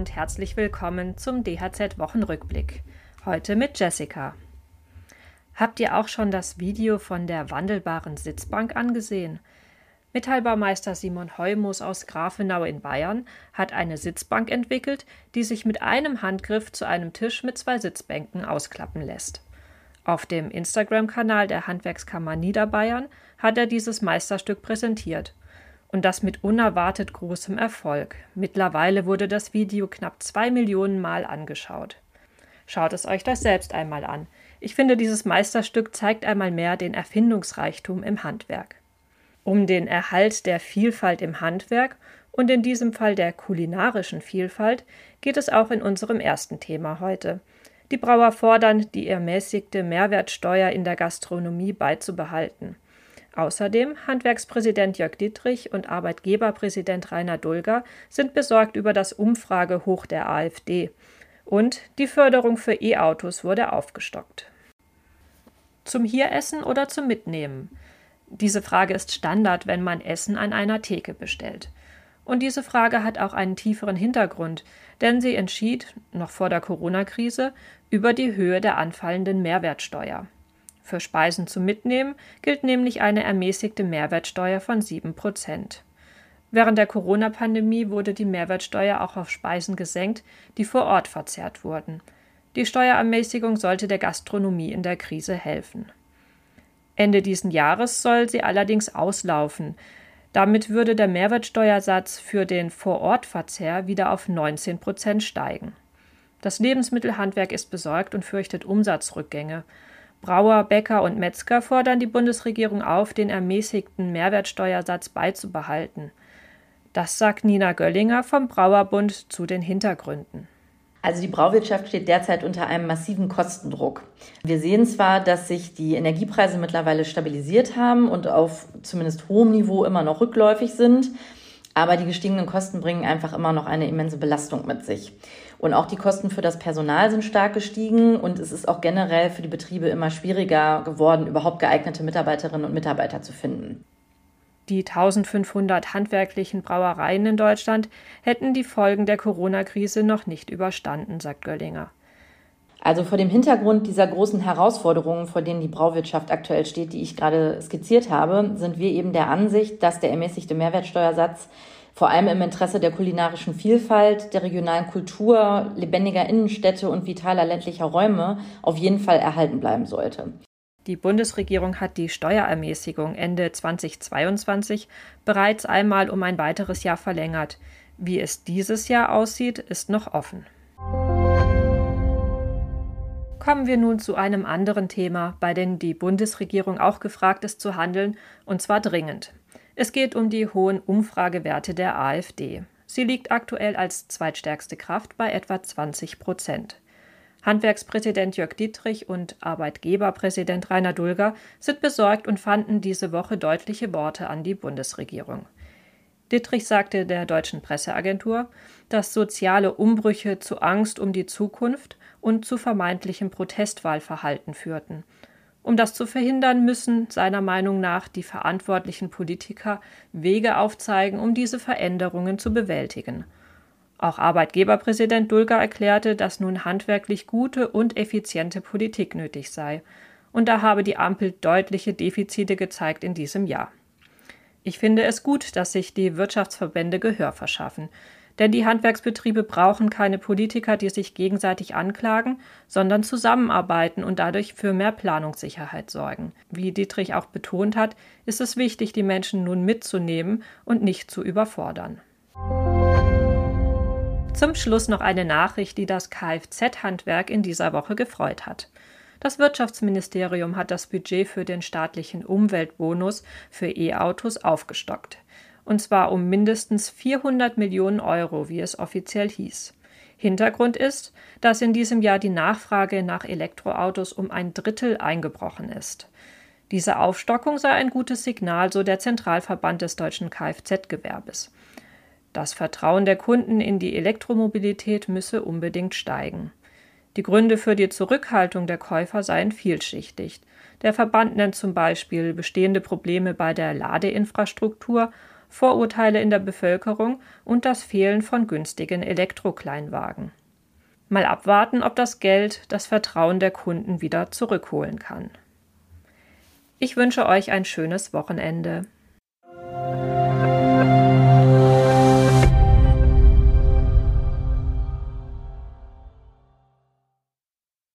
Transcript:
und herzlich willkommen zum DHZ Wochenrückblick. Heute mit Jessica. Habt ihr auch schon das Video von der wandelbaren Sitzbank angesehen? Metallbaumeister Simon Heumus aus Grafenau in Bayern hat eine Sitzbank entwickelt, die sich mit einem Handgriff zu einem Tisch mit zwei Sitzbänken ausklappen lässt. Auf dem Instagram-Kanal der Handwerkskammer Niederbayern hat er dieses Meisterstück präsentiert. Und das mit unerwartet großem Erfolg. Mittlerweile wurde das Video knapp zwei Millionen Mal angeschaut. Schaut es euch das selbst einmal an. Ich finde, dieses Meisterstück zeigt einmal mehr den Erfindungsreichtum im Handwerk. Um den Erhalt der Vielfalt im Handwerk und in diesem Fall der kulinarischen Vielfalt geht es auch in unserem ersten Thema heute. Die Brauer fordern, die ermäßigte Mehrwertsteuer in der Gastronomie beizubehalten. Außerdem Handwerkspräsident Jörg Dietrich und Arbeitgeberpräsident Rainer Dulger sind besorgt über das Umfragehoch der AfD. Und die Förderung für E-Autos wurde aufgestockt. Zum Hieressen oder zum Mitnehmen? Diese Frage ist Standard, wenn man Essen an einer Theke bestellt. Und diese Frage hat auch einen tieferen Hintergrund, denn sie entschied, noch vor der Corona-Krise, über die Höhe der anfallenden Mehrwertsteuer. Für Speisen zum Mitnehmen gilt nämlich eine ermäßigte Mehrwertsteuer von 7 Prozent. Während der Corona-Pandemie wurde die Mehrwertsteuer auch auf Speisen gesenkt, die vor Ort verzehrt wurden. Die Steuerermäßigung sollte der Gastronomie in der Krise helfen. Ende diesen Jahres soll sie allerdings auslaufen. Damit würde der Mehrwertsteuersatz für den Vorortverzehr wieder auf 19 Prozent steigen. Das Lebensmittelhandwerk ist besorgt und fürchtet Umsatzrückgänge. Brauer, Bäcker und Metzger fordern die Bundesregierung auf, den ermäßigten Mehrwertsteuersatz beizubehalten. Das sagt Nina Göllinger vom Brauerbund zu den Hintergründen. Also die Brauwirtschaft steht derzeit unter einem massiven Kostendruck. Wir sehen zwar, dass sich die Energiepreise mittlerweile stabilisiert haben und auf zumindest hohem Niveau immer noch rückläufig sind, aber die gestiegenen Kosten bringen einfach immer noch eine immense Belastung mit sich. Und auch die Kosten für das Personal sind stark gestiegen und es ist auch generell für die Betriebe immer schwieriger geworden, überhaupt geeignete Mitarbeiterinnen und Mitarbeiter zu finden. Die 1500 handwerklichen Brauereien in Deutschland hätten die Folgen der Corona-Krise noch nicht überstanden, sagt Göllinger. Also vor dem Hintergrund dieser großen Herausforderungen, vor denen die Brauwirtschaft aktuell steht, die ich gerade skizziert habe, sind wir eben der Ansicht, dass der ermäßigte Mehrwertsteuersatz vor allem im Interesse der kulinarischen Vielfalt, der regionalen Kultur, lebendiger Innenstädte und vitaler ländlicher Räume auf jeden Fall erhalten bleiben sollte. Die Bundesregierung hat die Steuerermäßigung Ende 2022 bereits einmal um ein weiteres Jahr verlängert. Wie es dieses Jahr aussieht, ist noch offen. Kommen wir nun zu einem anderen Thema, bei dem die Bundesregierung auch gefragt ist zu handeln, und zwar dringend. Es geht um die hohen Umfragewerte der AfD. Sie liegt aktuell als zweitstärkste Kraft bei etwa 20 Prozent. Handwerkspräsident Jörg Dietrich und Arbeitgeberpräsident Rainer Dulger sind besorgt und fanden diese Woche deutliche Worte an die Bundesregierung. Dietrich sagte der deutschen Presseagentur, dass soziale Umbrüche zu Angst um die Zukunft und zu vermeintlichem Protestwahlverhalten führten. Um das zu verhindern, müssen seiner Meinung nach die verantwortlichen Politiker Wege aufzeigen, um diese Veränderungen zu bewältigen. Auch Arbeitgeberpräsident Dulger erklärte, dass nun handwerklich gute und effiziente Politik nötig sei. Und da habe die Ampel deutliche Defizite gezeigt in diesem Jahr. Ich finde es gut, dass sich die Wirtschaftsverbände Gehör verschaffen. Denn die Handwerksbetriebe brauchen keine Politiker, die sich gegenseitig anklagen, sondern zusammenarbeiten und dadurch für mehr Planungssicherheit sorgen. Wie Dietrich auch betont hat, ist es wichtig, die Menschen nun mitzunehmen und nicht zu überfordern. Zum Schluss noch eine Nachricht, die das Kfz-Handwerk in dieser Woche gefreut hat. Das Wirtschaftsministerium hat das Budget für den staatlichen Umweltbonus für E-Autos aufgestockt. Und zwar um mindestens 400 Millionen Euro, wie es offiziell hieß. Hintergrund ist, dass in diesem Jahr die Nachfrage nach Elektroautos um ein Drittel eingebrochen ist. Diese Aufstockung sei ein gutes Signal, so der Zentralverband des deutschen Kfz-Gewerbes. Das Vertrauen der Kunden in die Elektromobilität müsse unbedingt steigen. Die Gründe für die Zurückhaltung der Käufer seien vielschichtig. Der Verband nennt zum Beispiel bestehende Probleme bei der Ladeinfrastruktur, Vorurteile in der Bevölkerung und das Fehlen von günstigen Elektrokleinwagen. Mal abwarten, ob das Geld das Vertrauen der Kunden wieder zurückholen kann. Ich wünsche euch ein schönes Wochenende.